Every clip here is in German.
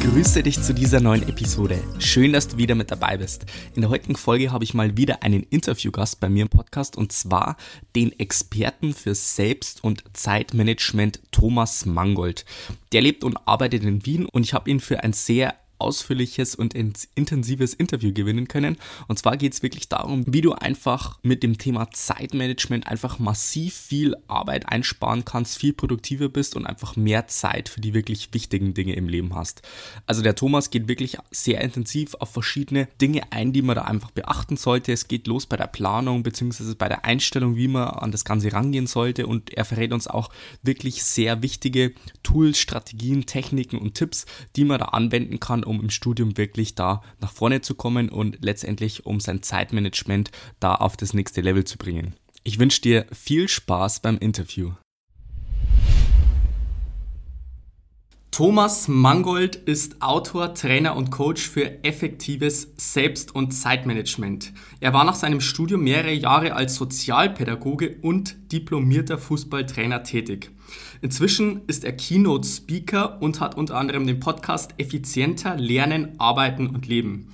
Grüße dich zu dieser neuen Episode. Schön, dass du wieder mit dabei bist. In der heutigen Folge habe ich mal wieder einen Interviewgast bei mir im Podcast und zwar den Experten für Selbst- und Zeitmanagement Thomas Mangold. Der lebt und arbeitet in Wien und ich habe ihn für ein sehr ausführliches und intensives Interview gewinnen können. Und zwar geht es wirklich darum, wie du einfach mit dem Thema Zeitmanagement einfach massiv viel Arbeit einsparen kannst, viel produktiver bist und einfach mehr Zeit für die wirklich wichtigen Dinge im Leben hast. Also der Thomas geht wirklich sehr intensiv auf verschiedene Dinge ein, die man da einfach beachten sollte. Es geht los bei der Planung bzw. bei der Einstellung, wie man an das Ganze rangehen sollte und er verrät uns auch wirklich sehr wichtige Tools, Strategien, Techniken und Tipps, die man da anwenden kann, um im Studium wirklich da nach vorne zu kommen und letztendlich um sein Zeitmanagement da auf das nächste Level zu bringen. Ich wünsche dir viel Spaß beim Interview. Thomas Mangold ist Autor, Trainer und Coach für effektives Selbst- und Zeitmanagement. Er war nach seinem Studium mehrere Jahre als Sozialpädagoge und diplomierter Fußballtrainer tätig. Inzwischen ist er Keynote-Speaker und hat unter anderem den Podcast Effizienter Lernen, Arbeiten und Leben.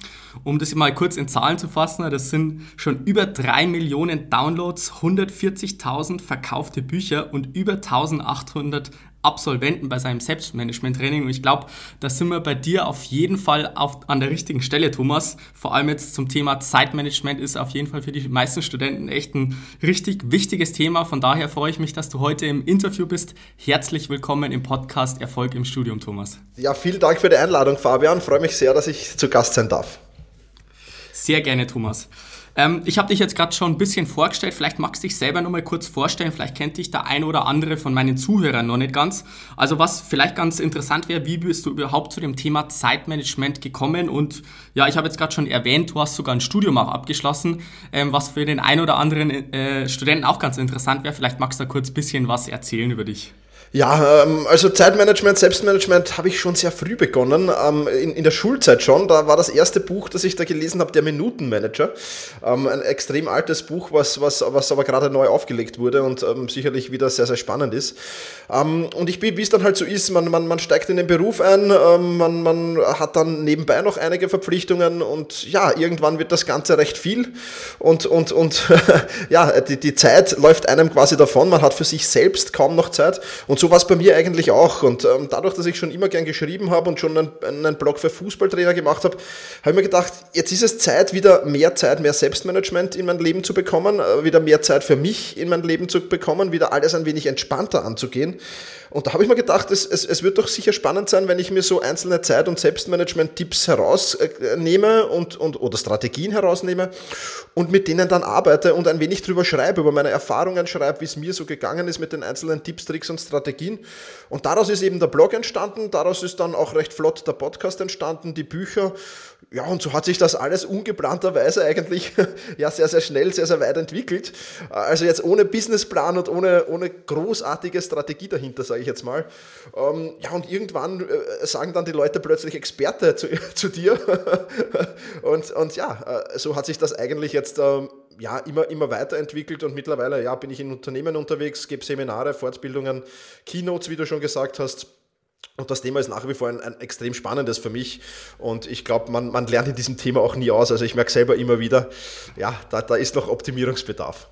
Um das mal kurz in Zahlen zu fassen, das sind schon über drei Millionen Downloads, 140.000 verkaufte Bücher und über 1800 Absolventen bei seinem Selbstmanagement-Training. Und ich glaube, da sind wir bei dir auf jeden Fall auf, an der richtigen Stelle, Thomas. Vor allem jetzt zum Thema Zeitmanagement ist auf jeden Fall für die meisten Studenten echt ein richtig wichtiges Thema. Von daher freue ich mich, dass du heute im Interview bist. Herzlich willkommen im Podcast Erfolg im Studium, Thomas. Ja, vielen Dank für die Einladung, Fabian. Freue mich sehr, dass ich zu Gast sein darf. Sehr gerne, Thomas. Ähm, ich habe dich jetzt gerade schon ein bisschen vorgestellt. Vielleicht magst du dich selber noch mal kurz vorstellen. Vielleicht kennt dich der ein oder andere von meinen Zuhörern noch nicht ganz. Also was vielleicht ganz interessant wäre, wie bist du überhaupt zu dem Thema Zeitmanagement gekommen? Und ja, ich habe jetzt gerade schon erwähnt, du hast sogar ein Studium auch abgeschlossen, ähm, was für den ein oder anderen äh, Studenten auch ganz interessant wäre. Vielleicht magst du da kurz ein bisschen was erzählen über dich. Ja, ähm, also Zeitmanagement, Selbstmanagement habe ich schon sehr früh begonnen. Ähm, in, der Schulzeit schon. Da war das erste Buch, das ich da gelesen habe, der Minutenmanager. Ähm, ein extrem altes Buch, was, was, was aber gerade neu aufgelegt wurde und sicherlich wieder sehr, sehr spannend ist. und ich bin, wie es dann halt so ist, man, man, man steigt in den Beruf ein, man, man hat dann nebenbei noch einige Verpflichtungen und ja, irgendwann wird das Ganze recht viel und, und, und ja, die, die Zeit läuft einem quasi davon. Man hat für sich selbst kaum noch Zeit und und so war es bei mir eigentlich auch. Und ähm, dadurch, dass ich schon immer gern geschrieben habe und schon einen, einen Blog für Fußballtrainer gemacht habe, habe ich mir gedacht, jetzt ist es Zeit, wieder mehr Zeit, mehr Selbstmanagement in mein Leben zu bekommen, äh, wieder mehr Zeit für mich in mein Leben zu bekommen, wieder alles ein wenig entspannter anzugehen. Und da habe ich mir gedacht, es, es, es wird doch sicher spannend sein, wenn ich mir so einzelne Zeit- und Selbstmanagement-Tipps herausnehme und, und, oder Strategien herausnehme und mit denen dann arbeite und ein wenig drüber schreibe, über meine Erfahrungen schreibe, wie es mir so gegangen ist mit den einzelnen Tipps, Tricks und Strategien. Und daraus ist eben der Blog entstanden, daraus ist dann auch recht flott der Podcast entstanden, die Bücher. Ja, und so hat sich das alles ungeplanterweise eigentlich ja sehr, sehr schnell, sehr, sehr weit entwickelt. Also jetzt ohne Businessplan und ohne, ohne großartige Strategie dahinter, sage ich jetzt mal. Ähm, ja, und irgendwann äh, sagen dann die Leute plötzlich Experte zu, zu dir. und, und ja, äh, so hat sich das eigentlich jetzt ähm, ja, immer, immer weiterentwickelt und mittlerweile ja, bin ich in Unternehmen unterwegs, gebe Seminare, Fortbildungen, Keynotes, wie du schon gesagt hast. Und das Thema ist nach wie vor ein, ein extrem spannendes für mich. Und ich glaube, man, man lernt in diesem Thema auch nie aus. Also ich merke selber immer wieder, ja, da, da ist noch Optimierungsbedarf.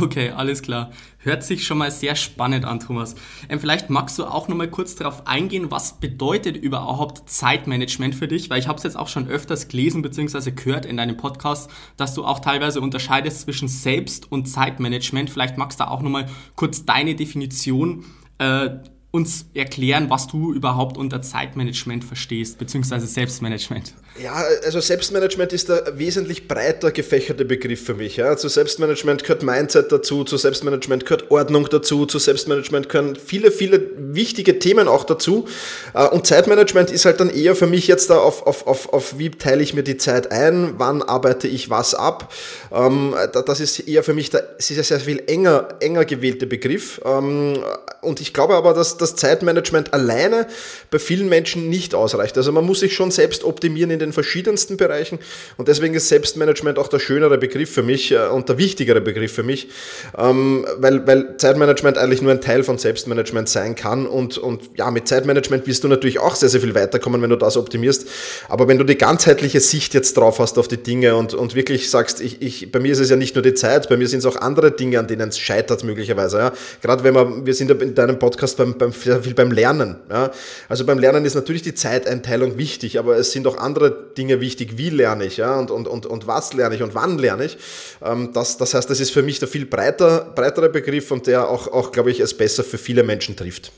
Okay, alles klar. Hört sich schon mal sehr spannend an, Thomas. Ähm, vielleicht magst du auch noch mal kurz darauf eingehen, was bedeutet überhaupt Zeitmanagement für dich? Weil ich habe es jetzt auch schon öfters gelesen bzw. gehört in deinem Podcast, dass du auch teilweise unterscheidest zwischen Selbst- und Zeitmanagement. Vielleicht magst du auch noch mal kurz deine Definition äh, uns erklären, was du überhaupt unter Zeitmanagement verstehst, beziehungsweise Selbstmanagement. Ja, also Selbstmanagement ist der wesentlich breiter gefächerte Begriff für mich. Ja. Zu Selbstmanagement gehört Mindset dazu, zu Selbstmanagement gehört Ordnung dazu, zu Selbstmanagement gehören viele, viele wichtige Themen auch dazu. Äh, und Zeitmanagement ist halt dann eher für mich jetzt da auf, auf, auf, auf wie teile ich mir die Zeit ein, wann arbeite ich was ab. Ähm, das ist eher für mich, ist ja sehr viel enger, enger gewählte Begriff. Ähm, und ich glaube aber, dass das Zeitmanagement alleine bei vielen Menschen nicht ausreicht. Also man muss sich schon selbst optimieren in den verschiedensten Bereichen. Und deswegen ist Selbstmanagement auch der schönere Begriff für mich äh, und der wichtigere Begriff für mich, ähm, weil, weil Zeitmanagement eigentlich nur ein Teil von Selbstmanagement sein kann. Und, und ja, mit Zeitmanagement wirst du natürlich auch sehr, sehr viel weiterkommen, wenn du das optimierst, aber wenn du die ganzheitliche Sicht jetzt drauf hast auf die Dinge und, und wirklich sagst, ich, ich, bei mir ist es ja nicht nur die Zeit, bei mir sind es auch andere Dinge, an denen es scheitert möglicherweise, ja, gerade wenn wir, wir sind in deinem Podcast beim, beim, sehr viel beim Lernen, ja, also beim Lernen ist natürlich die Zeiteinteilung wichtig, aber es sind auch andere Dinge wichtig, wie lerne ich ja, und, und, und, und was lerne ich und wann lerne ich. Ähm, das, das heißt, das ist für mich der viel breiter, breitere Begriff und der auch, auch glaube ich, es besser für viele Menschen trifft.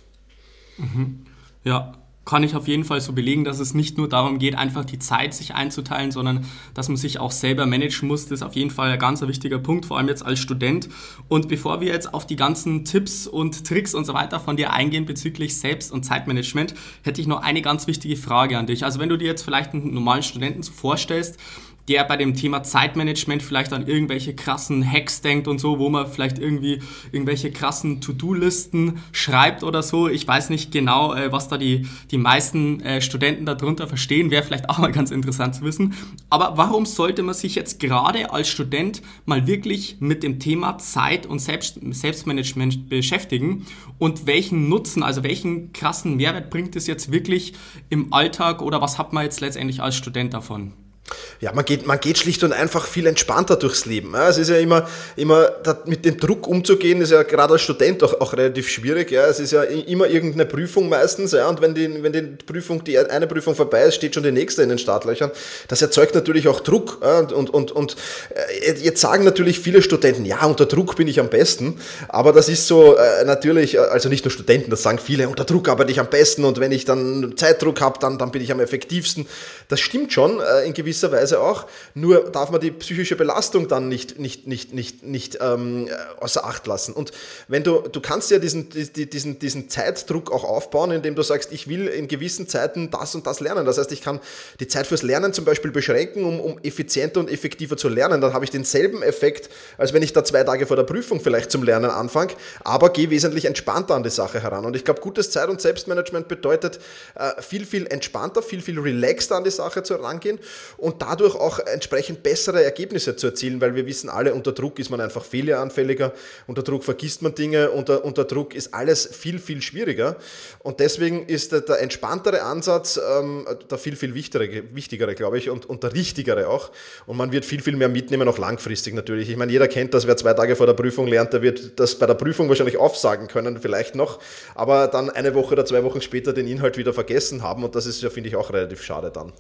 Mhm. Ja, kann ich auf jeden Fall so belegen, dass es nicht nur darum geht, einfach die Zeit sich einzuteilen, sondern dass man sich auch selber managen muss. Das ist auf jeden Fall ein ganz wichtiger Punkt, vor allem jetzt als Student. Und bevor wir jetzt auf die ganzen Tipps und Tricks und so weiter von dir eingehen bezüglich Selbst- und Zeitmanagement, hätte ich noch eine ganz wichtige Frage an dich. Also wenn du dir jetzt vielleicht einen normalen Studenten vorstellst, der bei dem Thema Zeitmanagement vielleicht an irgendwelche krassen Hacks denkt und so, wo man vielleicht irgendwie irgendwelche krassen To-Do-Listen schreibt oder so. Ich weiß nicht genau, äh, was da die, die meisten äh, Studenten darunter verstehen. Wäre vielleicht auch mal ganz interessant zu wissen. Aber warum sollte man sich jetzt gerade als Student mal wirklich mit dem Thema Zeit und Selbst Selbstmanagement beschäftigen? Und welchen Nutzen, also welchen krassen Mehrwert bringt es jetzt wirklich im Alltag oder was hat man jetzt letztendlich als Student davon? Ja, man geht, man geht schlicht und einfach viel entspannter durchs Leben. Es ist ja immer, immer mit dem Druck umzugehen, ist ja gerade als Student auch, auch relativ schwierig. Es ist ja immer irgendeine Prüfung meistens, und wenn die, wenn die Prüfung, die eine Prüfung vorbei ist, steht schon die nächste in den Startlöchern. Das erzeugt natürlich auch Druck. Und, und, und äh, jetzt sagen natürlich viele Studenten, ja, unter Druck bin ich am besten. Aber das ist so äh, natürlich, äh, also nicht nur Studenten, das sagen viele, unter Druck arbeite ich am besten und wenn ich dann Zeitdruck habe, dann, dann bin ich am effektivsten. Das stimmt schon in gewisser Weise auch. Nur darf man die psychische Belastung dann nicht, nicht, nicht, nicht, nicht ähm, außer Acht lassen. Und wenn du, du kannst ja diesen, diesen, diesen Zeitdruck auch aufbauen, indem du sagst, ich will in gewissen Zeiten das und das lernen. Das heißt, ich kann die Zeit fürs Lernen zum Beispiel beschränken, um, um effizienter und effektiver zu lernen. Dann habe ich denselben Effekt, als wenn ich da zwei Tage vor der Prüfung vielleicht zum Lernen anfange, aber gehe wesentlich entspannter an die Sache heran. Und ich glaube, gutes Zeit- und Selbstmanagement bedeutet äh, viel, viel entspannter, viel, viel relaxter an die Sache zu herangehen und dadurch auch entsprechend bessere Ergebnisse zu erzielen, weil wir wissen alle, unter Druck ist man einfach fehleranfälliger, unter Druck vergisst man Dinge, unter, unter Druck ist alles viel, viel schwieriger. Und deswegen ist der, der entspanntere Ansatz ähm, der viel, viel wichtigere, wichtigere, glaube ich, und, und der richtigere auch. Und man wird viel, viel mehr mitnehmen, auch langfristig natürlich. Ich meine, jeder kennt das, wer zwei Tage vor der Prüfung lernt, der wird das bei der Prüfung wahrscheinlich aufsagen können, vielleicht noch, aber dann eine Woche oder zwei Wochen später den Inhalt wieder vergessen haben. Und das ist ja, finde ich, auch relativ schade dann.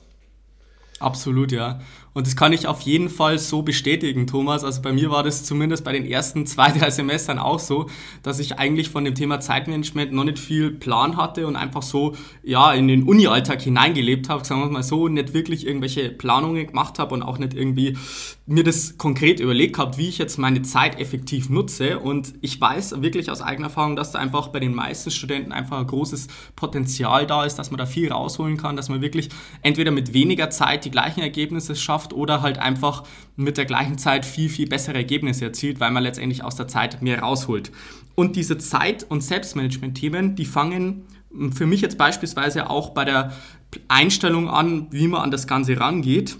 Absolut, ja. Und das kann ich auf jeden Fall so bestätigen, Thomas. Also bei mir war das zumindest bei den ersten zwei, drei Semestern auch so, dass ich eigentlich von dem Thema Zeitmanagement noch nicht viel Plan hatte und einfach so, ja, in den Uni-Alltag hineingelebt habe, sagen wir mal so, nicht wirklich irgendwelche Planungen gemacht habe und auch nicht irgendwie mir das konkret überlegt habe, wie ich jetzt meine Zeit effektiv nutze. Und ich weiß wirklich aus eigener Erfahrung, dass da einfach bei den meisten Studenten einfach ein großes Potenzial da ist, dass man da viel rausholen kann, dass man wirklich entweder mit weniger Zeit die gleichen Ergebnisse schafft oder halt einfach mit der gleichen Zeit viel, viel bessere Ergebnisse erzielt, weil man letztendlich aus der Zeit mehr rausholt. Und diese Zeit- und Selbstmanagement-Themen, die fangen für mich jetzt beispielsweise auch bei der Einstellung an, wie man an das Ganze rangeht.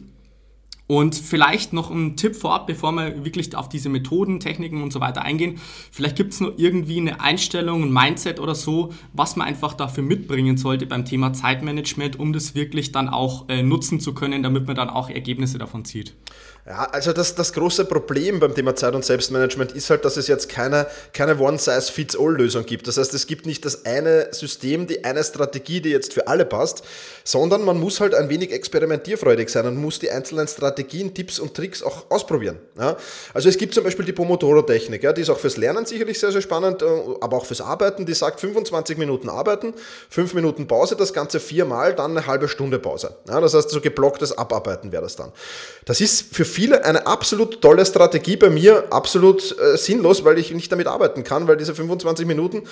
Und vielleicht noch ein Tipp vorab, bevor wir wirklich auf diese Methoden, Techniken und so weiter eingehen. Vielleicht gibt es nur irgendwie eine Einstellung, ein Mindset oder so, was man einfach dafür mitbringen sollte beim Thema Zeitmanagement, um das wirklich dann auch äh, nutzen zu können, damit man dann auch Ergebnisse davon zieht. Ja, also das, das große Problem beim Thema Zeit- und Selbstmanagement ist halt, dass es jetzt keine, keine One-Size-Fits-All-Lösung gibt. Das heißt, es gibt nicht das eine System, die eine Strategie, die jetzt für alle passt, sondern man muss halt ein wenig experimentierfreudig sein und muss die einzelnen Strategien, Tipps und Tricks auch ausprobieren. Ja? Also es gibt zum Beispiel die Pomodoro-Technik, ja, die ist auch fürs Lernen sicherlich sehr, sehr spannend, äh, aber auch fürs Arbeiten. Die sagt 25 Minuten arbeiten, 5 Minuten Pause, das Ganze viermal, dann eine halbe Stunde Pause. Ja? Das heißt, so geblocktes Abarbeiten wäre das dann. Das ist für viele eine absolut tolle Strategie, bei mir absolut äh, sinnlos, weil ich nicht damit arbeiten kann, weil diese 25 Minuten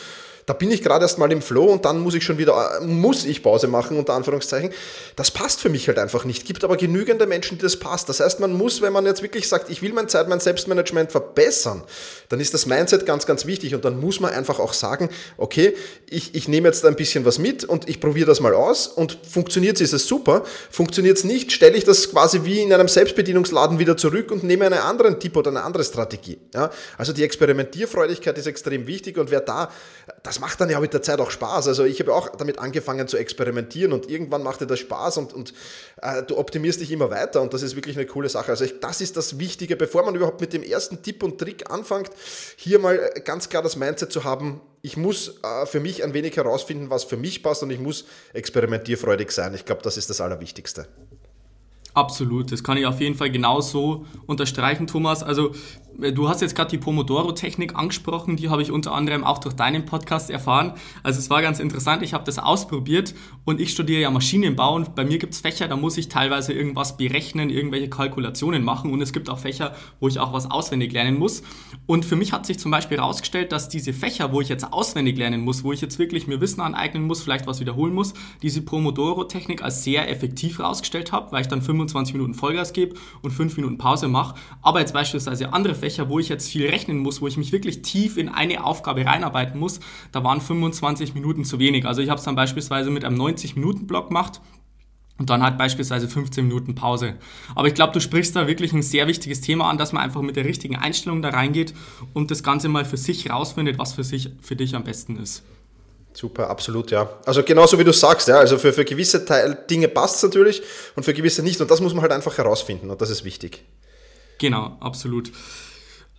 da bin ich gerade erst mal im Flow und dann muss ich schon wieder, muss ich Pause machen, unter Anführungszeichen. Das passt für mich halt einfach nicht. Gibt aber genügende Menschen, die das passt. Das heißt, man muss, wenn man jetzt wirklich sagt, ich will mein Zeit, mein Selbstmanagement verbessern, dann ist das Mindset ganz, ganz wichtig und dann muss man einfach auch sagen, okay, ich, ich nehme jetzt ein bisschen was mit und ich probiere das mal aus und funktioniert es, ist es super. Funktioniert es nicht, stelle ich das quasi wie in einem Selbstbedienungsladen wieder zurück und nehme einen anderen Tipp oder eine andere Strategie. Ja? Also die Experimentierfreudigkeit ist extrem wichtig und wer da, das macht dann ja mit der Zeit auch Spaß. Also ich habe auch damit angefangen zu experimentieren und irgendwann macht dir das Spaß und, und äh, du optimierst dich immer weiter und das ist wirklich eine coole Sache. Also ich, das ist das Wichtige, bevor man überhaupt mit dem ersten Tipp und Trick anfängt, hier mal ganz klar das Mindset zu haben, ich muss äh, für mich ein wenig herausfinden, was für mich passt und ich muss experimentierfreudig sein. Ich glaube, das ist das Allerwichtigste. Absolut, das kann ich auf jeden Fall genauso unterstreichen, Thomas. Also du hast jetzt gerade die Pomodoro-Technik angesprochen, die habe ich unter anderem auch durch deinen Podcast erfahren. Also es war ganz interessant, ich habe das ausprobiert und ich studiere ja Maschinenbau und bei mir gibt es Fächer, da muss ich teilweise irgendwas berechnen, irgendwelche Kalkulationen machen und es gibt auch Fächer, wo ich auch was auswendig lernen muss. Und für mich hat sich zum Beispiel herausgestellt, dass diese Fächer, wo ich jetzt auswendig lernen muss, wo ich jetzt wirklich mir Wissen aneignen muss, vielleicht was wiederholen muss, diese Pomodoro-Technik als sehr effektiv herausgestellt habe, weil ich dann 25 Minuten Vollgas gebe und 5 Minuten Pause mache. Aber jetzt beispielsweise andere Fächer, wo ich jetzt viel rechnen muss, wo ich mich wirklich tief in eine Aufgabe reinarbeiten muss, da waren 25 Minuten zu wenig. Also ich habe es dann beispielsweise mit einem 90-Minuten-Block gemacht und dann halt beispielsweise 15 Minuten Pause. Aber ich glaube, du sprichst da wirklich ein sehr wichtiges Thema an, dass man einfach mit der richtigen Einstellung da reingeht und das Ganze mal für sich rausfindet, was für sich für dich am besten ist. Super, absolut, ja. Also genauso wie du sagst, ja. Also für, für gewisse Teil, Dinge passt es natürlich und für gewisse nicht. Und das muss man halt einfach herausfinden und das ist wichtig. Genau, absolut.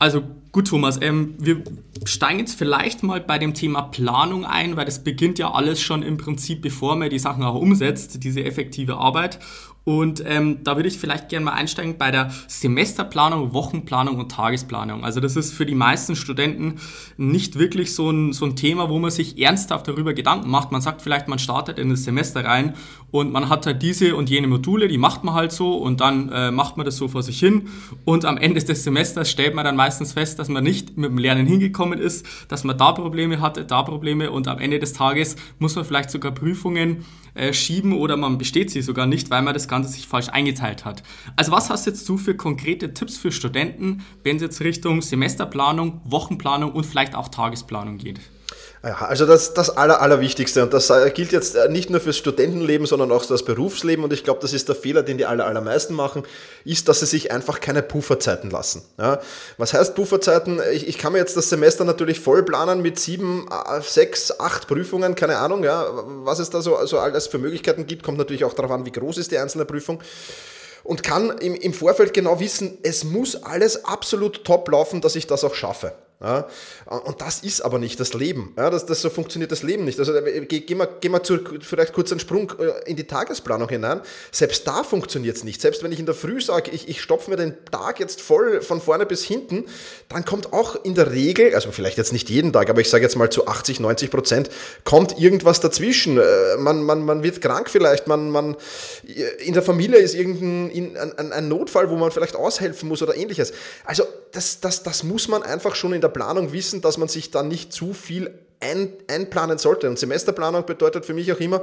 Also gut, Thomas, ähm, wir steigen jetzt vielleicht mal bei dem Thema Planung ein, weil das beginnt ja alles schon im Prinzip, bevor man die Sachen auch umsetzt, diese effektive Arbeit. Und ähm, da würde ich vielleicht gerne mal einsteigen bei der Semesterplanung, Wochenplanung und Tagesplanung. Also das ist für die meisten Studenten nicht wirklich so ein, so ein Thema, wo man sich ernsthaft darüber Gedanken macht. Man sagt vielleicht, man startet in das Semester rein und man hat halt diese und jene Module, die macht man halt so und dann äh, macht man das so vor sich hin. Und am Ende des Semesters stellt man dann meistens fest, dass man nicht mit dem Lernen hingekommen ist, dass man da Probleme hatte, da Probleme und am Ende des Tages muss man vielleicht sogar Prüfungen äh, schieben oder man besteht sie sogar nicht, weil man das Ganze sich falsch eingeteilt hat. Also was hast jetzt du für konkrete Tipps für Studenten, wenn es jetzt Richtung Semesterplanung, Wochenplanung und vielleicht auch Tagesplanung geht? Ja, also das, das Aller, Allerwichtigste und das äh, gilt jetzt äh, nicht nur fürs Studentenleben, sondern auch für das Berufsleben und ich glaube, das ist der Fehler, den die aller, allermeisten machen, ist, dass sie sich einfach keine Pufferzeiten lassen. Ja, was heißt Pufferzeiten? Ich, ich kann mir jetzt das Semester natürlich voll planen mit sieben, äh, sechs, acht Prüfungen, keine Ahnung, ja, was es da so, so alles für Möglichkeiten gibt, kommt natürlich auch darauf an, wie groß ist die einzelne Prüfung und kann im, im Vorfeld genau wissen, es muss alles absolut top laufen, dass ich das auch schaffe. Ja, und das ist aber nicht das Leben. Ja, das, das, so funktioniert das Leben nicht. Also äh, gehen wir, gehen wir zu, vielleicht kurz einen Sprung äh, in die Tagesplanung hinein. Selbst da funktioniert es nicht. Selbst wenn ich in der Früh sage, ich, ich stopfe mir den Tag jetzt voll von vorne bis hinten, dann kommt auch in der Regel, also vielleicht jetzt nicht jeden Tag, aber ich sage jetzt mal zu 80, 90 Prozent, kommt irgendwas dazwischen. Äh, man, man, man wird krank vielleicht, man, man, in der Familie ist irgendein ein, ein Notfall, wo man vielleicht aushelfen muss oder ähnliches. Also das, das, das muss man einfach schon in der Planung wissen, dass man sich da nicht zu viel ein, einplanen sollte. Und Semesterplanung bedeutet für mich auch immer,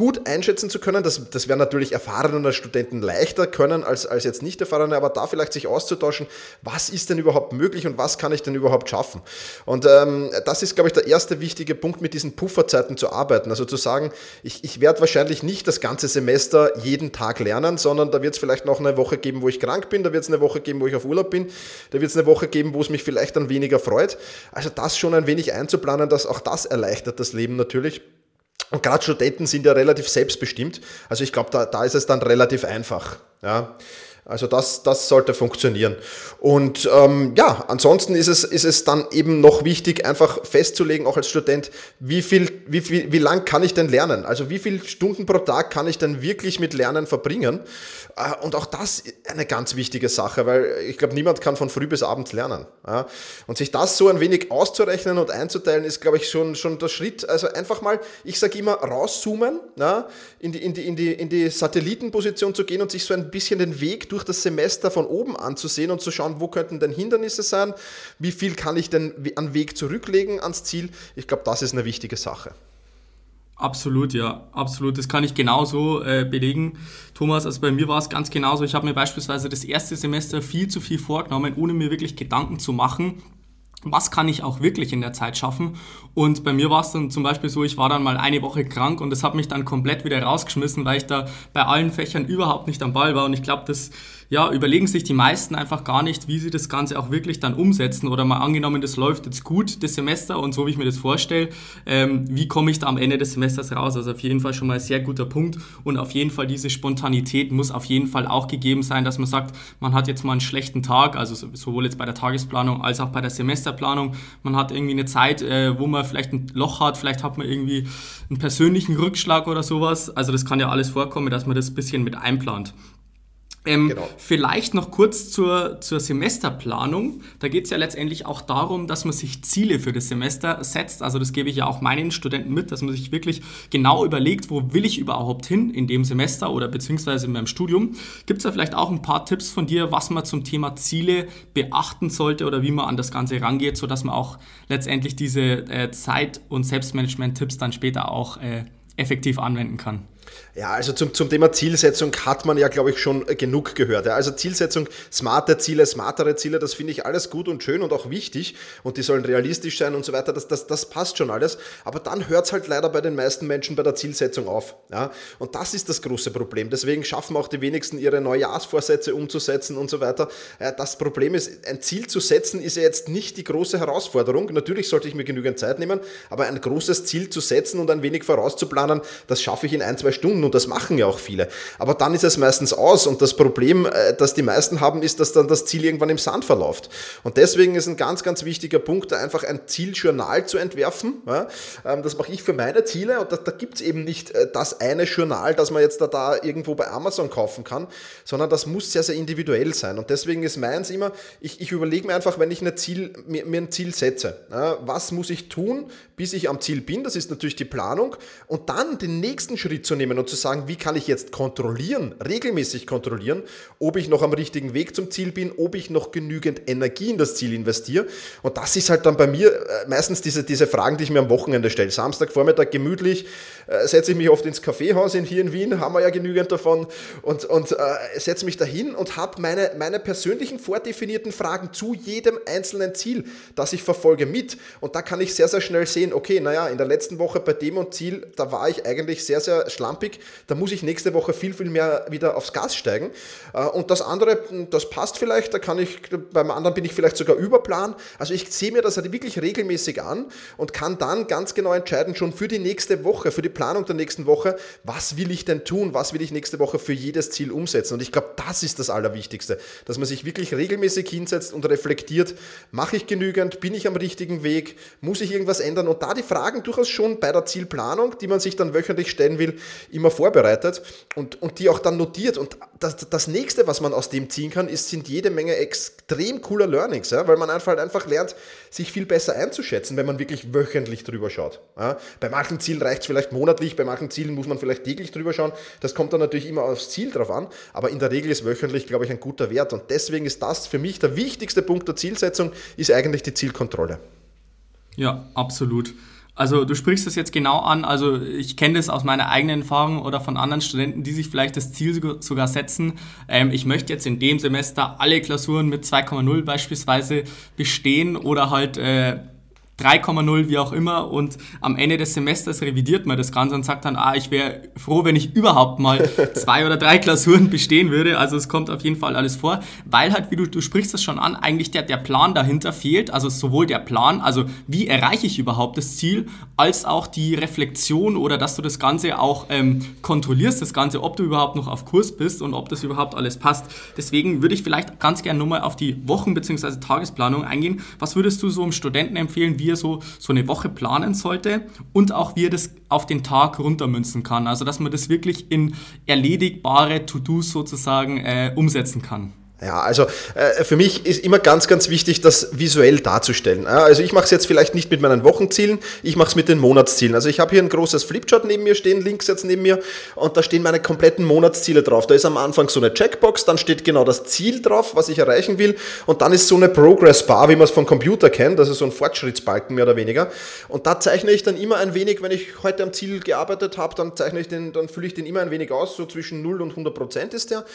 gut einschätzen zu können. Das, das wäre natürlich erfahrene Studenten leichter können als, als jetzt nicht erfahrene, aber da vielleicht sich auszutauschen, was ist denn überhaupt möglich und was kann ich denn überhaupt schaffen. Und ähm, das ist, glaube ich, der erste wichtige Punkt, mit diesen Pufferzeiten zu arbeiten. Also zu sagen, ich, ich werde wahrscheinlich nicht das ganze Semester jeden Tag lernen, sondern da wird es vielleicht noch eine Woche geben, wo ich krank bin, da wird es eine Woche geben, wo ich auf Urlaub bin, da wird es eine Woche geben, wo es mich vielleicht dann weniger freut. Also das schon ein wenig einzuplanen, dass auch das erleichtert das Leben natürlich. Und gerade Studenten sind ja relativ selbstbestimmt. Also ich glaube, da, da ist es dann relativ einfach. Ja. Also das, das sollte funktionieren. Und ähm, ja, ansonsten ist es, ist es dann eben noch wichtig, einfach festzulegen, auch als Student, wie viel, wie viel, wie lang kann ich denn lernen? Also wie viele Stunden pro Tag kann ich denn wirklich mit Lernen verbringen? Äh, und auch das eine ganz wichtige Sache, weil ich glaube, niemand kann von früh bis abends lernen. Und sich das so ein wenig auszurechnen und einzuteilen, ist, glaube ich, schon, schon der Schritt. Also einfach mal, ich sage immer, rauszoomen, in, die, in, die, in, die, in die Satellitenposition zu gehen und sich so ein bisschen den Weg durch das Semester von oben anzusehen und zu schauen, wo könnten denn Hindernisse sein, wie viel kann ich denn an Weg zurücklegen ans Ziel. Ich glaube, das ist eine wichtige Sache. Absolut, ja, absolut. Das kann ich genauso äh, belegen. Thomas, also bei mir war es ganz genauso. Ich habe mir beispielsweise das erste Semester viel zu viel vorgenommen, ohne mir wirklich Gedanken zu machen, was kann ich auch wirklich in der Zeit schaffen. Und bei mir war es dann zum Beispiel so, ich war dann mal eine Woche krank und das hat mich dann komplett wieder rausgeschmissen, weil ich da bei allen Fächern überhaupt nicht am Ball war. Und ich glaube, das ja, überlegen sich die meisten einfach gar nicht, wie sie das Ganze auch wirklich dann umsetzen. Oder mal angenommen, das läuft jetzt gut, das Semester, und so wie ich mir das vorstelle, ähm, wie komme ich da am Ende des Semesters raus? Also auf jeden Fall schon mal ein sehr guter Punkt. Und auf jeden Fall diese Spontanität muss auf jeden Fall auch gegeben sein, dass man sagt, man hat jetzt mal einen schlechten Tag, also sowohl jetzt bei der Tagesplanung als auch bei der Semesterplanung. Man hat irgendwie eine Zeit, äh, wo man vielleicht ein Loch hat, vielleicht hat man irgendwie einen persönlichen Rückschlag oder sowas. Also das kann ja alles vorkommen, dass man das bisschen mit einplant. Ähm, genau. Vielleicht noch kurz zur, zur Semesterplanung. Da geht es ja letztendlich auch darum, dass man sich Ziele für das Semester setzt. Also das gebe ich ja auch meinen Studenten mit, dass man sich wirklich genau überlegt, wo will ich überhaupt hin in dem Semester oder beziehungsweise in meinem Studium. Gibt es da vielleicht auch ein paar Tipps von dir, was man zum Thema Ziele beachten sollte oder wie man an das Ganze rangeht, sodass man auch letztendlich diese äh, Zeit- und Selbstmanagement-Tipps dann später auch äh, effektiv anwenden kann? Ja, also zum, zum Thema Zielsetzung hat man ja, glaube ich, schon genug gehört. Ja. Also Zielsetzung, smarte Ziele, smartere Ziele, das finde ich alles gut und schön und auch wichtig und die sollen realistisch sein und so weiter, das, das, das passt schon alles. Aber dann hört es halt leider bei den meisten Menschen bei der Zielsetzung auf. Ja. Und das ist das große Problem. Deswegen schaffen auch die wenigsten ihre Neujahrsvorsätze umzusetzen und so weiter. Das Problem ist, ein Ziel zu setzen ist ja jetzt nicht die große Herausforderung. Natürlich sollte ich mir genügend Zeit nehmen, aber ein großes Ziel zu setzen und ein wenig vorauszuplanen, das schaffe ich in ein, zwei Stunden und das machen ja auch viele. Aber dann ist es meistens aus und das Problem, äh, das die meisten haben, ist, dass dann das Ziel irgendwann im Sand verläuft. Und deswegen ist ein ganz, ganz wichtiger Punkt, einfach ein Zieljournal zu entwerfen. Ähm, das mache ich für meine Ziele und da, da gibt es eben nicht äh, das eine Journal, das man jetzt da, da irgendwo bei Amazon kaufen kann, sondern das muss sehr, sehr individuell sein. Und deswegen ist meins immer, ich, ich überlege mir einfach, wenn ich eine Ziel, mir, mir ein Ziel setze, was muss ich tun, bis ich am Ziel bin, das ist natürlich die Planung, und dann den nächsten Schritt zu nehmen und zu sagen, wie kann ich jetzt kontrollieren, regelmäßig kontrollieren, ob ich noch am richtigen Weg zum Ziel bin, ob ich noch genügend Energie in das Ziel investiere. Und das ist halt dann bei mir äh, meistens diese, diese Fragen, die ich mir am Wochenende stelle. Samstagvormittag gemütlich äh, setze ich mich oft ins Kaffeehaus in, hier in Wien, haben wir ja genügend davon, und, und äh, setze mich dahin und habe meine, meine persönlichen vordefinierten Fragen zu jedem einzelnen Ziel, das ich verfolge, mit. Und da kann ich sehr, sehr schnell sehen, okay, naja, in der letzten Woche bei dem und Ziel, da war ich eigentlich sehr, sehr schlampig da muss ich nächste Woche viel, viel mehr wieder aufs Gas steigen. Äh, und das andere, das passt vielleicht, da kann ich, beim anderen bin ich vielleicht sogar überplan. Also ich sehe mir das halt wirklich regelmäßig an und kann dann ganz genau entscheiden, schon für die nächste Woche, für die Planung der nächsten Woche, was will ich denn tun, was will ich nächste Woche für jedes Ziel umsetzen. Und ich glaube, das ist das Allerwichtigste, dass man sich wirklich regelmäßig hinsetzt und reflektiert, mache ich genügend, bin ich am richtigen Weg, muss ich irgendwas ändern und da die Fragen durchaus schon bei der Zielplanung, die man sich dann wöchentlich stellen will, immer vorbereitet und, und die auch dann notiert. Und das, das nächste, was man aus dem ziehen kann, ist, sind jede Menge extrem cooler Learnings, ja? weil man einfach, einfach lernt, sich viel besser einzuschätzen, wenn man wirklich wöchentlich drüber schaut. Ja? Bei manchen Zielen reicht es vielleicht monatlich, bei manchen Zielen muss man vielleicht täglich drüber schauen. Das kommt dann natürlich immer aufs Ziel drauf an, aber in der Regel ist wöchentlich, glaube ich, ein guter Wert. Und deswegen ist das für mich der wichtigste Punkt der Zielsetzung, ist eigentlich die Zielkontrolle. Ja, absolut. Also du sprichst das jetzt genau an. Also ich kenne das aus meiner eigenen Erfahrung oder von anderen Studenten, die sich vielleicht das Ziel sogar setzen. Ähm, ich möchte jetzt in dem Semester alle Klausuren mit 2,0 beispielsweise bestehen oder halt äh, 3,0, wie auch immer. Und am Ende des Semesters revidiert man das Ganze und sagt dann, ah, ich wäre froh, wenn ich überhaupt mal zwei oder drei Klausuren bestehen würde. Also es kommt auf jeden Fall alles vor, weil halt, wie du, du sprichst das schon an, eigentlich der, der Plan dahinter fehlt. Also sowohl der Plan, also wie erreiche ich überhaupt das Ziel, als auch die Reflexion oder dass du das Ganze auch ähm, kontrollierst, das Ganze, ob du überhaupt noch auf Kurs bist und ob das überhaupt alles passt. Deswegen würde ich vielleicht ganz gerne nochmal auf die Wochen- bzw. Tagesplanung eingehen. Was würdest du so einem Studenten empfehlen, wie er so, so eine Woche planen sollte und auch wie er das auf den Tag runtermünzen kann? Also, dass man das wirklich in erledigbare To-Dos sozusagen äh, umsetzen kann. Ja, also äh, für mich ist immer ganz, ganz wichtig, das visuell darzustellen. Also ich mache es jetzt vielleicht nicht mit meinen Wochenzielen, ich mache es mit den Monatszielen. Also ich habe hier ein großes Flipchart neben mir stehen, links jetzt neben mir, und da stehen meine kompletten Monatsziele drauf. Da ist am Anfang so eine Checkbox, dann steht genau das Ziel drauf, was ich erreichen will, und dann ist so eine Progress Bar, wie man es vom Computer kennt, ist so ein Fortschrittsbalken mehr oder weniger. Und da zeichne ich dann immer ein wenig, wenn ich heute am Ziel gearbeitet habe, dann zeichne ich den, dann fülle ich den immer ein wenig aus, so zwischen 0 und 100 Prozent ist der.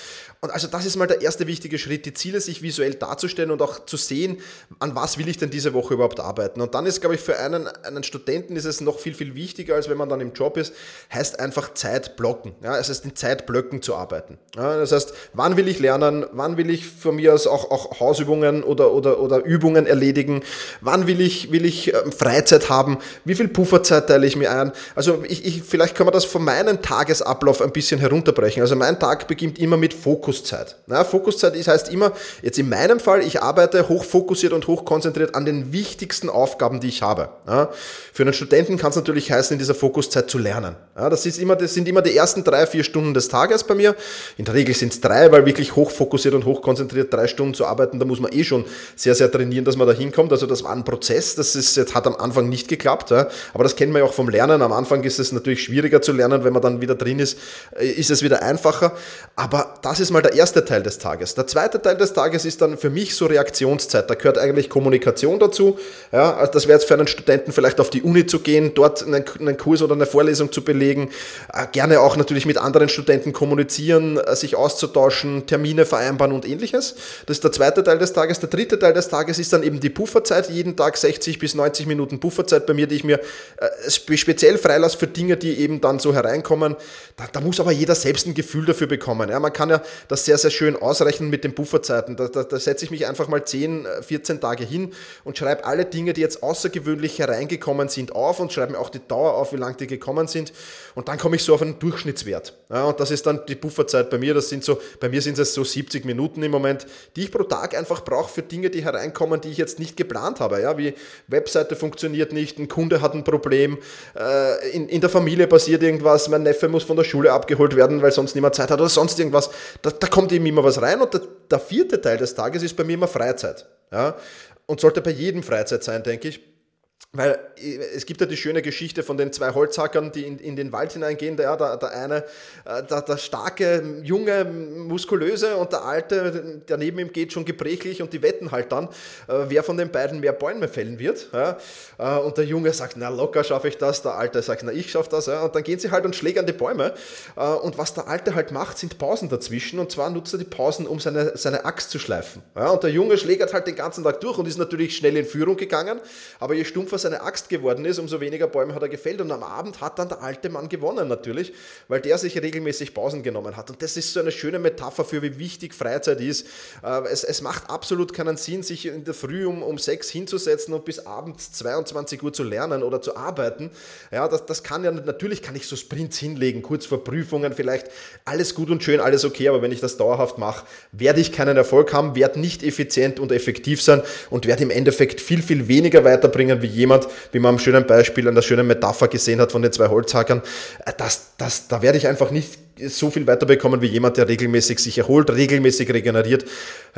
Und also das ist mal der erste wichtige wichtige Schritt, die Ziele sich visuell darzustellen und auch zu sehen, an was will ich denn diese Woche überhaupt arbeiten. Und dann ist, glaube ich, für einen, einen Studenten ist es noch viel, viel wichtiger, als wenn man dann im Job ist, heißt einfach Zeit blocken. Ja, es heißt in Zeitblöcken zu arbeiten. Ja, das heißt, wann will ich lernen, wann will ich von mir aus auch, auch Hausübungen oder, oder, oder Übungen erledigen, wann will ich, will ich ähm, Freizeit haben, wie viel Pufferzeit teile ich mir ein. Also ich, ich, vielleicht kann man das von meinem Tagesablauf ein bisschen herunterbrechen. Also mein Tag beginnt immer mit Fokuszeit. Ja, Fokuszeit ist das heißt immer, jetzt in meinem Fall, ich arbeite hochfokussiert und hochkonzentriert an den wichtigsten Aufgaben, die ich habe. Ja, für einen Studenten kann es natürlich heißen, in dieser Fokuszeit zu lernen. Ja, das, ist immer, das sind immer die ersten drei, vier Stunden des Tages bei mir. In der Regel sind es drei, weil wirklich hochfokussiert und hochkonzentriert drei Stunden zu arbeiten, da muss man eh schon sehr, sehr trainieren, dass man da hinkommt. Also das war ein Prozess, das ist, jetzt hat am Anfang nicht geklappt, ja, aber das kennt man ja auch vom Lernen. Am Anfang ist es natürlich schwieriger zu lernen, wenn man dann wieder drin ist, äh, ist es wieder einfacher. Aber das ist mal der erste Teil des Tages. Der zweite Teil des Tages ist dann für mich so Reaktionszeit. Da gehört eigentlich Kommunikation dazu. Ja, also das wäre jetzt für einen Studenten vielleicht auf die Uni zu gehen, dort einen, einen Kurs oder eine Vorlesung zu belegen. Äh, gerne auch natürlich mit anderen Studenten kommunizieren, äh, sich auszutauschen, Termine vereinbaren und ähnliches. Das ist der zweite Teil des Tages. Der dritte Teil des Tages ist dann eben die Pufferzeit. Jeden Tag 60 bis 90 Minuten Pufferzeit bei mir, die ich mir äh, speziell freilasse für Dinge, die eben dann so hereinkommen. Da, da muss aber jeder selbst ein Gefühl dafür bekommen. Ja, man kann ja das sehr, sehr schön ausrechnen mit Puffer Pufferzeiten. Da, da, da setze ich mich einfach mal 10, 14 äh, Tage hin und schreibe alle Dinge, die jetzt außergewöhnlich hereingekommen sind, auf und schreibe mir auch die Dauer auf, wie lang die gekommen sind. Und dann komme ich so auf einen Durchschnittswert. Ja, und das ist dann die Pufferzeit bei mir. Das sind so, bei mir sind es so 70 Minuten im Moment, die ich pro Tag einfach brauche für Dinge, die hereinkommen, die ich jetzt nicht geplant habe. Ja, wie Webseite funktioniert nicht, ein Kunde hat ein Problem, äh, in, in der Familie passiert irgendwas, mein Neffe muss von der Schule abgeholt werden, weil sonst niemand Zeit hat oder sonst irgendwas. Da, da kommt eben immer was rein und der, der vierte Teil des Tages ist bei mir immer Freizeit. Ja? Und sollte bei jedem Freizeit sein, denke ich. Weil äh, es gibt ja die schöne Geschichte von den zwei Holzhackern, die in, in den Wald hineingehen. Der, der, der eine, äh, der, der starke, junge, muskulöse und der alte, der neben ihm geht, schon gebrechlich und die wetten halt dann, äh, wer von den beiden mehr Bäume fällen wird. Und der Junge sagt, na locker schaffe ich das. Der alte sagt, na ich schaffe das. Und dann gehen sie halt und schlägern die Bäume. Und was der alte halt macht, sind Pausen dazwischen. Und zwar nutzt er die Pausen, um seine, seine Axt zu schleifen. Und der Junge schlägert halt den ganzen Tag durch und ist natürlich schnell in Führung gegangen. Aber je stumpfer seine Axt geworden ist, umso weniger Bäume hat er gefällt. Und am Abend hat dann der alte Mann gewonnen natürlich, weil der sich regelmäßig Pausen genommen hat. Und das ist so eine schöne Metapher für, wie wichtig Freizeit ist. Äh, es, es macht absolut keinen Sinn, sich in der Früh um, um sechs hinzusetzen und bis abends 22 Uhr zu lernen oder zu arbeiten. Ja, das, das kann ja, natürlich kann ich so Sprints hinlegen, kurz vor Prüfungen, vielleicht alles gut und schön, alles okay, aber wenn ich das dauerhaft mache, werde ich keinen Erfolg haben, werde nicht effizient und effektiv sein und werde im Endeffekt viel, viel weniger weiterbringen wie jemand, jemand, wie man am schönen Beispiel, an der schönen Metapher gesehen hat von den zwei Holzhackern, äh, das, das, da werde ich einfach nicht so viel weiterbekommen wie jemand, der regelmäßig sich erholt, regelmäßig regeneriert,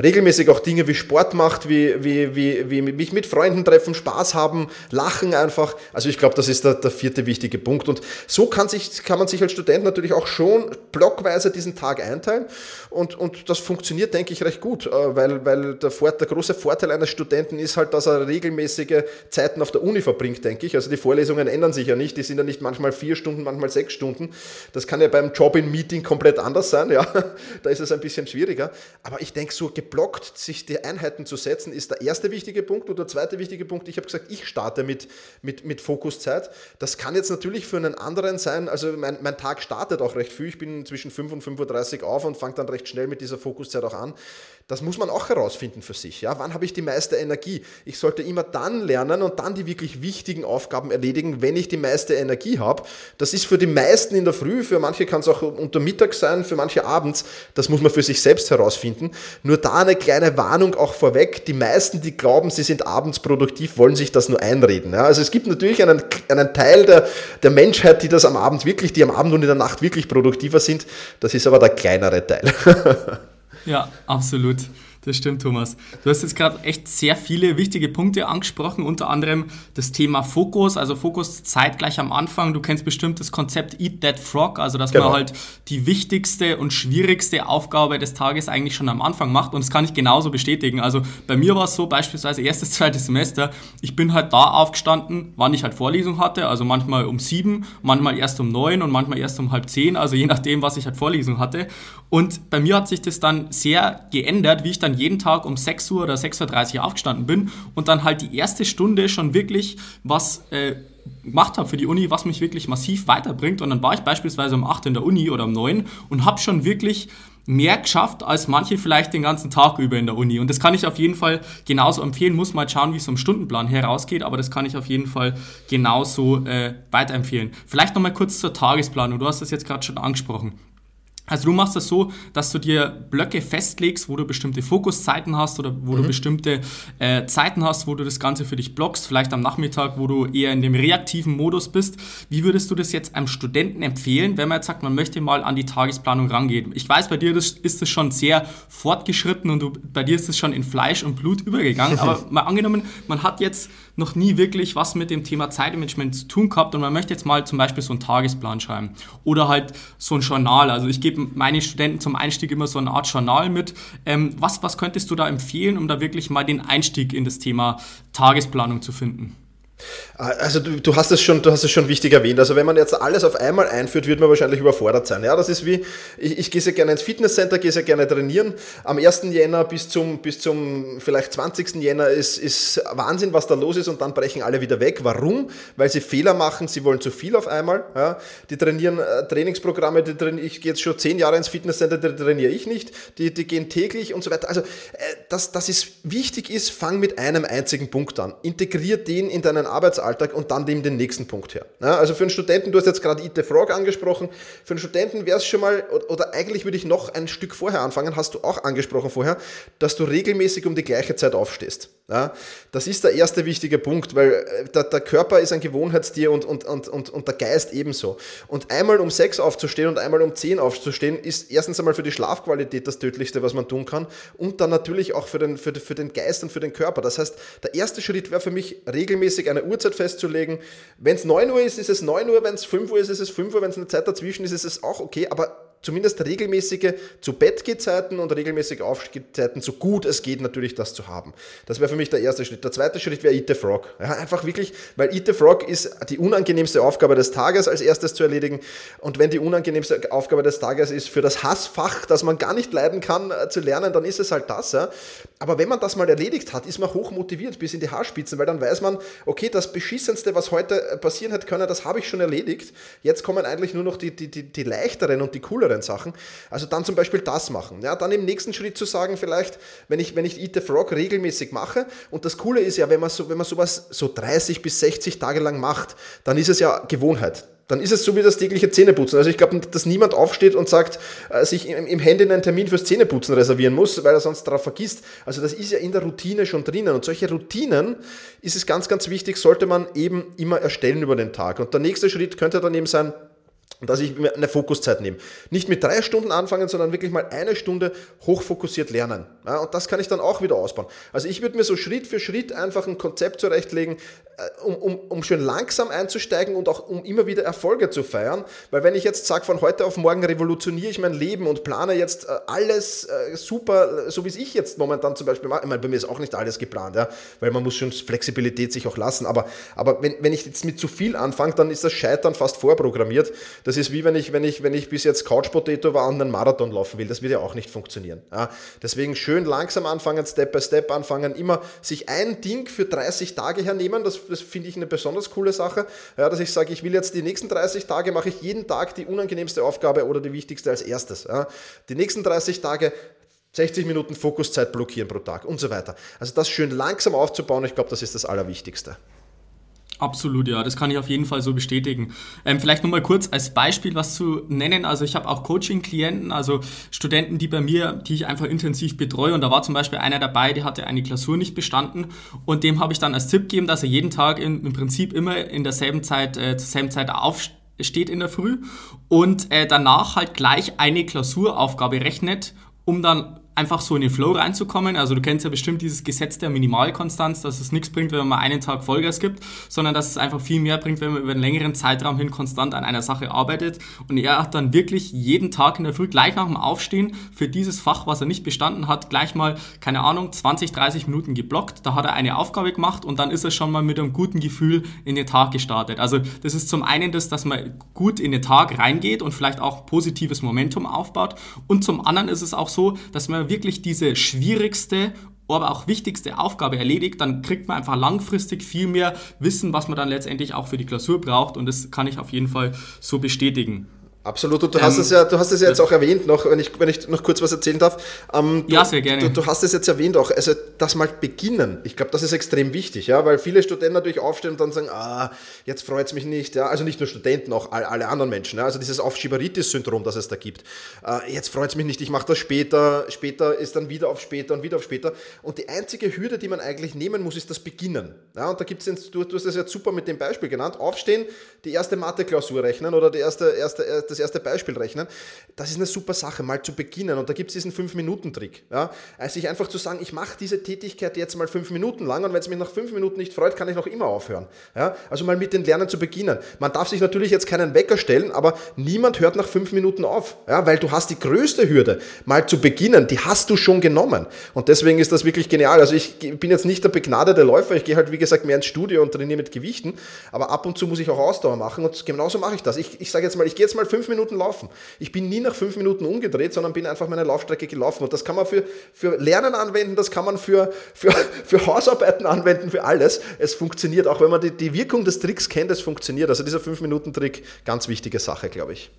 regelmäßig auch Dinge wie Sport macht, wie, wie, wie, wie mich mit Freunden treffen, Spaß haben, lachen einfach. Also ich glaube, das ist der, der vierte wichtige Punkt. Und so kann, sich, kann man sich als Student natürlich auch schon blockweise diesen Tag einteilen. Und, und das funktioniert, denke ich, recht gut, äh, weil, weil der, der große Vorteil eines Studenten ist halt, dass er regelmäßige Zeiten auf der Uni verbringt, denke ich. Also die Vorlesungen ändern sich ja nicht. Die sind ja nicht manchmal vier Stunden, manchmal sechs Stunden. Das kann ja beim Job in Meeting komplett anders sein, ja, da ist es ein bisschen schwieriger. Aber ich denke, so geblockt sich die Einheiten zu setzen, ist der erste wichtige Punkt. Und der zweite wichtige Punkt, ich habe gesagt, ich starte mit, mit, mit Fokuszeit. Das kann jetzt natürlich für einen anderen sein, also mein, mein Tag startet auch recht früh, ich bin zwischen 5 und 5.30 Uhr auf und fange dann recht schnell mit dieser Fokuszeit auch an. Das muss man auch herausfinden für sich. Ja? Wann habe ich die meiste Energie? Ich sollte immer dann lernen und dann die wirklich wichtigen Aufgaben erledigen, wenn ich die meiste Energie habe. Das ist für die meisten in der Früh, für manche kann es auch unter Mittag sein, für manche abends. Das muss man für sich selbst herausfinden. Nur da eine kleine Warnung auch vorweg. Die meisten, die glauben, sie sind abends produktiv, wollen sich das nur einreden. Ja? Also es gibt natürlich einen, einen Teil der, der Menschheit, die das am Abend wirklich, die am Abend und in der Nacht wirklich produktiver sind. Das ist aber der kleinere Teil. Ja, absolut. Das stimmt, Thomas. Du hast jetzt gerade echt sehr viele wichtige Punkte angesprochen, unter anderem das Thema Fokus, also Fokus zeitgleich am Anfang. Du kennst bestimmt das Konzept Eat That Frog, also dass genau. man halt die wichtigste und schwierigste Aufgabe des Tages eigentlich schon am Anfang macht und das kann ich genauso bestätigen. Also bei mir war es so, beispielsweise erstes, zweites Semester, ich bin halt da aufgestanden, wann ich halt Vorlesung hatte, also manchmal um sieben, manchmal erst um neun und manchmal erst um halb zehn, also je nachdem, was ich halt Vorlesung hatte. Und bei mir hat sich das dann sehr geändert, wie ich dann jeden Tag um 6 Uhr oder 6.30 Uhr aufgestanden bin und dann halt die erste Stunde schon wirklich was äh, gemacht habe für die Uni, was mich wirklich massiv weiterbringt. Und dann war ich beispielsweise um 8 in der Uni oder um 9 und habe schon wirklich mehr geschafft als manche vielleicht den ganzen Tag über in der Uni. Und das kann ich auf jeden Fall genauso empfehlen. Muss mal schauen, wie es vom Stundenplan herausgeht, aber das kann ich auf jeden Fall genauso äh, weiterempfehlen. Vielleicht nochmal kurz zur Tagesplanung. Du hast das jetzt gerade schon angesprochen. Also du machst das so, dass du dir Blöcke festlegst, wo du bestimmte Fokuszeiten hast oder wo mhm. du bestimmte äh, Zeiten hast, wo du das Ganze für dich blockst, vielleicht am Nachmittag, wo du eher in dem reaktiven Modus bist. Wie würdest du das jetzt einem Studenten empfehlen, wenn man jetzt sagt, man möchte mal an die Tagesplanung rangehen? Ich weiß, bei dir das, ist es schon sehr fortgeschritten und du, bei dir ist es schon in Fleisch und Blut übergegangen, aber mal angenommen, man hat jetzt noch nie wirklich was mit dem Thema Zeitmanagement zu tun gehabt und man möchte jetzt mal zum Beispiel so einen Tagesplan schreiben oder halt so ein Journal. Also ich gebe meinen Studenten zum Einstieg immer so eine Art Journal mit. Ähm, was, was könntest du da empfehlen, um da wirklich mal den Einstieg in das Thema Tagesplanung zu finden? Also du, du, hast es schon, du hast es schon wichtig erwähnt. Also wenn man jetzt alles auf einmal einführt, wird man wahrscheinlich überfordert sein. Ja, das ist wie, ich, ich gehe sehr gerne ins Fitnesscenter, gehe sehr gerne trainieren. Am 1. Jänner bis zum, bis zum vielleicht 20. Jänner ist, ist Wahnsinn, was da los ist und dann brechen alle wieder weg. Warum? Weil sie Fehler machen, sie wollen zu viel auf einmal. Ja, die trainieren äh, Trainingsprogramme, die trainieren, ich gehe jetzt schon zehn Jahre ins Fitnesscenter, die trainiere ich nicht. Die, die gehen täglich und so weiter. Also äh, dass, dass es wichtig ist, fang mit einem einzigen Punkt an. Integrier den in deinen Arbeitsalltag und dann dem den nächsten Punkt her. Ja, also für einen Studenten, du hast jetzt gerade Eat the Frog angesprochen, für einen Studenten wäre es schon mal, oder eigentlich würde ich noch ein Stück vorher anfangen, hast du auch angesprochen vorher, dass du regelmäßig um die gleiche Zeit aufstehst. Ja, das ist der erste wichtige Punkt, weil äh, der, der Körper ist ein Gewohnheitstier und, und, und, und, und der Geist ebenso. Und einmal um sechs aufzustehen und einmal um zehn aufzustehen, ist erstens einmal für die Schlafqualität das Tödlichste, was man tun kann und dann natürlich auch für den, für, für den Geist und für den Körper. Das heißt, der erste Schritt wäre für mich, regelmäßig eine Uhrzeit festzulegen. Wenn es 9 Uhr ist, ist es 9 Uhr, wenn es 5 Uhr ist, ist es 5 Uhr, wenn es eine Zeit dazwischen ist, ist es auch okay, aber zumindest regelmäßige zu Bettgehzeiten und regelmäßige Aufstehzeiten, so gut es geht, natürlich das zu haben. Das wäre für mich der erste Schritt. Der zweite Schritt wäre Eat the Frog. Ja, einfach wirklich, weil Eat the Frog ist die unangenehmste Aufgabe des Tages als erstes zu erledigen. Und wenn die unangenehmste Aufgabe des Tages ist, für das Hassfach, das man gar nicht leiden kann, äh, zu lernen, dann ist es halt das. Ja. Aber wenn man das mal erledigt hat, ist man hoch motiviert bis in die Haarspitzen, weil dann weiß man, okay, das Beschissenste, was heute äh, passieren hätte können, das habe ich schon erledigt. Jetzt kommen eigentlich nur noch die, die, die, die leichteren und die cooleren Sachen. Also dann zum Beispiel das machen. Ja, dann im nächsten Schritt zu sagen, vielleicht, wenn ich, wenn ich Eat the Frog regelmäßig mache, und das Coole ist ja, wenn man, so, wenn man sowas so 30 bis 60 Tage lang macht, dann ist es ja Gewohnheit dann ist es so wie das tägliche Zähneputzen. Also ich glaube, dass niemand aufsteht und sagt, äh, sich im Handy einen Termin fürs Zähneputzen reservieren muss, weil er sonst darauf vergisst. Also das ist ja in der Routine schon drinnen. Und solche Routinen ist es ganz, ganz wichtig, sollte man eben immer erstellen über den Tag. Und der nächste Schritt könnte dann eben sein, dass ich mir eine Fokuszeit nehme. Nicht mit drei Stunden anfangen, sondern wirklich mal eine Stunde hochfokussiert lernen. Ja, und das kann ich dann auch wieder ausbauen. Also ich würde mir so Schritt für Schritt einfach ein Konzept zurechtlegen, um, um, um schön langsam einzusteigen und auch um immer wieder Erfolge zu feiern. Weil wenn ich jetzt sage, von heute auf morgen revolutioniere ich mein Leben und plane jetzt äh, alles äh, super, so wie es ich jetzt momentan zum Beispiel mache, ich meine, bei mir ist auch nicht alles geplant, ja, weil man muss schon Flexibilität sich auch lassen, aber, aber wenn, wenn ich jetzt mit zu viel anfange, dann ist das Scheitern fast vorprogrammiert. Das ist wie wenn ich, wenn ich, wenn ich bis jetzt Couch Potato war und einen Marathon laufen will, das wird ja auch nicht funktionieren. Ja. Deswegen schön langsam anfangen, Step by Step anfangen, immer sich ein Ding für 30 Tage hernehmen, das, das finde ich eine besonders coole Sache, ja, dass ich sage, ich will jetzt die nächsten 30 Tage, mache ich jeden Tag die unangenehmste Aufgabe oder die wichtigste als erstes. Ja. Die nächsten 30 Tage 60 Minuten Fokuszeit blockieren pro Tag und so weiter. Also das schön langsam aufzubauen, ich glaube, das ist das Allerwichtigste. Absolut, ja, das kann ich auf jeden Fall so bestätigen. Ähm, vielleicht nochmal kurz als Beispiel was zu nennen. Also ich habe auch Coaching-Klienten, also Studenten, die bei mir, die ich einfach intensiv betreue. Und da war zum Beispiel einer dabei, der hatte eine Klausur nicht bestanden. Und dem habe ich dann als Tipp gegeben, dass er jeden Tag in, im Prinzip immer in derselben Zeit, äh, zur selben Zeit aufsteht in der Früh und äh, danach halt gleich eine Klausuraufgabe rechnet, um dann einfach so in den Flow reinzukommen. Also du kennst ja bestimmt dieses Gesetz der Minimalkonstanz, dass es nichts bringt, wenn man einen Tag Vollgas gibt, sondern dass es einfach viel mehr bringt, wenn man über einen längeren Zeitraum hin konstant an einer Sache arbeitet. Und er hat dann wirklich jeden Tag in der Früh gleich nach dem Aufstehen für dieses Fach, was er nicht bestanden hat, gleich mal, keine Ahnung, 20, 30 Minuten geblockt. Da hat er eine Aufgabe gemacht und dann ist er schon mal mit einem guten Gefühl in den Tag gestartet. Also das ist zum einen das, dass man gut in den Tag reingeht und vielleicht auch positives Momentum aufbaut. Und zum anderen ist es auch so, dass man wirklich diese schwierigste aber auch wichtigste Aufgabe erledigt, dann kriegt man einfach langfristig viel mehr Wissen, was man dann letztendlich auch für die Klausur braucht und das kann ich auf jeden Fall so bestätigen. Absolut. Und du hast ähm, es ja, du hast es ja jetzt auch erwähnt, noch, wenn ich, wenn ich noch kurz was erzählen darf. Ähm, du, ja, sehr gerne. Du, du, hast es jetzt erwähnt auch, also das mal beginnen. Ich glaube, das ist extrem wichtig, ja, weil viele Studenten natürlich aufstehen und dann sagen, ah, jetzt freut es mich nicht, ja, also nicht nur Studenten, auch alle, alle anderen Menschen, ja? also dieses Aufschieberitis-Syndrom, das es da gibt. Äh, jetzt freut es mich nicht, ich mache das später, später ist dann wieder auf später und wieder auf später. Und die einzige Hürde, die man eigentlich nehmen muss, ist das Beginnen. Ja, und da gibt es, du, du hast das jetzt super mit dem Beispiel genannt, aufstehen, die erste Mathe-Klausur rechnen oder die erste, erste, das das erste Beispiel rechnen, das ist eine super Sache, mal zu beginnen. Und da gibt es diesen 5-Minuten-Trick. Ja? Also sich einfach zu sagen, ich mache diese Tätigkeit jetzt mal 5 Minuten lang und wenn es mich nach 5 Minuten nicht freut, kann ich noch immer aufhören. Ja? Also mal mit den Lernen zu beginnen. Man darf sich natürlich jetzt keinen Wecker stellen, aber niemand hört nach 5 Minuten auf, ja? weil du hast die größte Hürde, mal zu beginnen, die hast du schon genommen. Und deswegen ist das wirklich genial. Also ich bin jetzt nicht der begnadete Läufer, ich gehe halt wie gesagt mehr ins Studio und trainiere mit Gewichten, aber ab und zu muss ich auch Ausdauer machen und genauso mache ich das. Ich, ich sage jetzt mal, ich gehe jetzt mal 5 Minuten laufen. Ich bin nie nach fünf Minuten umgedreht, sondern bin einfach meine Laufstrecke gelaufen. Und das kann man für, für Lernen anwenden, das kann man für, für, für Hausarbeiten anwenden, für alles. Es funktioniert, auch wenn man die, die Wirkung des Tricks kennt, es funktioniert. Also dieser fünf Minuten Trick, ganz wichtige Sache, glaube ich.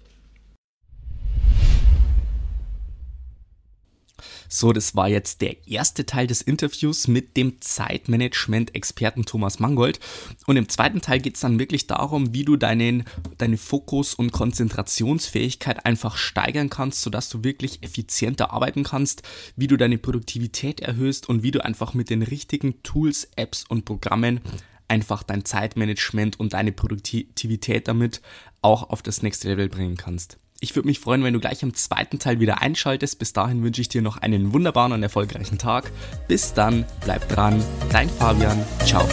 So, das war jetzt der erste Teil des Interviews mit dem Zeitmanagement-Experten Thomas Mangold. Und im zweiten Teil geht es dann wirklich darum, wie du deinen, deine Fokus- und Konzentrationsfähigkeit einfach steigern kannst, sodass du wirklich effizienter arbeiten kannst, wie du deine Produktivität erhöhst und wie du einfach mit den richtigen Tools, Apps und Programmen einfach dein Zeitmanagement und deine Produktivität damit auch auf das nächste Level bringen kannst. Ich würde mich freuen, wenn du gleich im zweiten Teil wieder einschaltest. Bis dahin wünsche ich dir noch einen wunderbaren und erfolgreichen Tag. Bis dann, bleib dran, dein Fabian, ciao.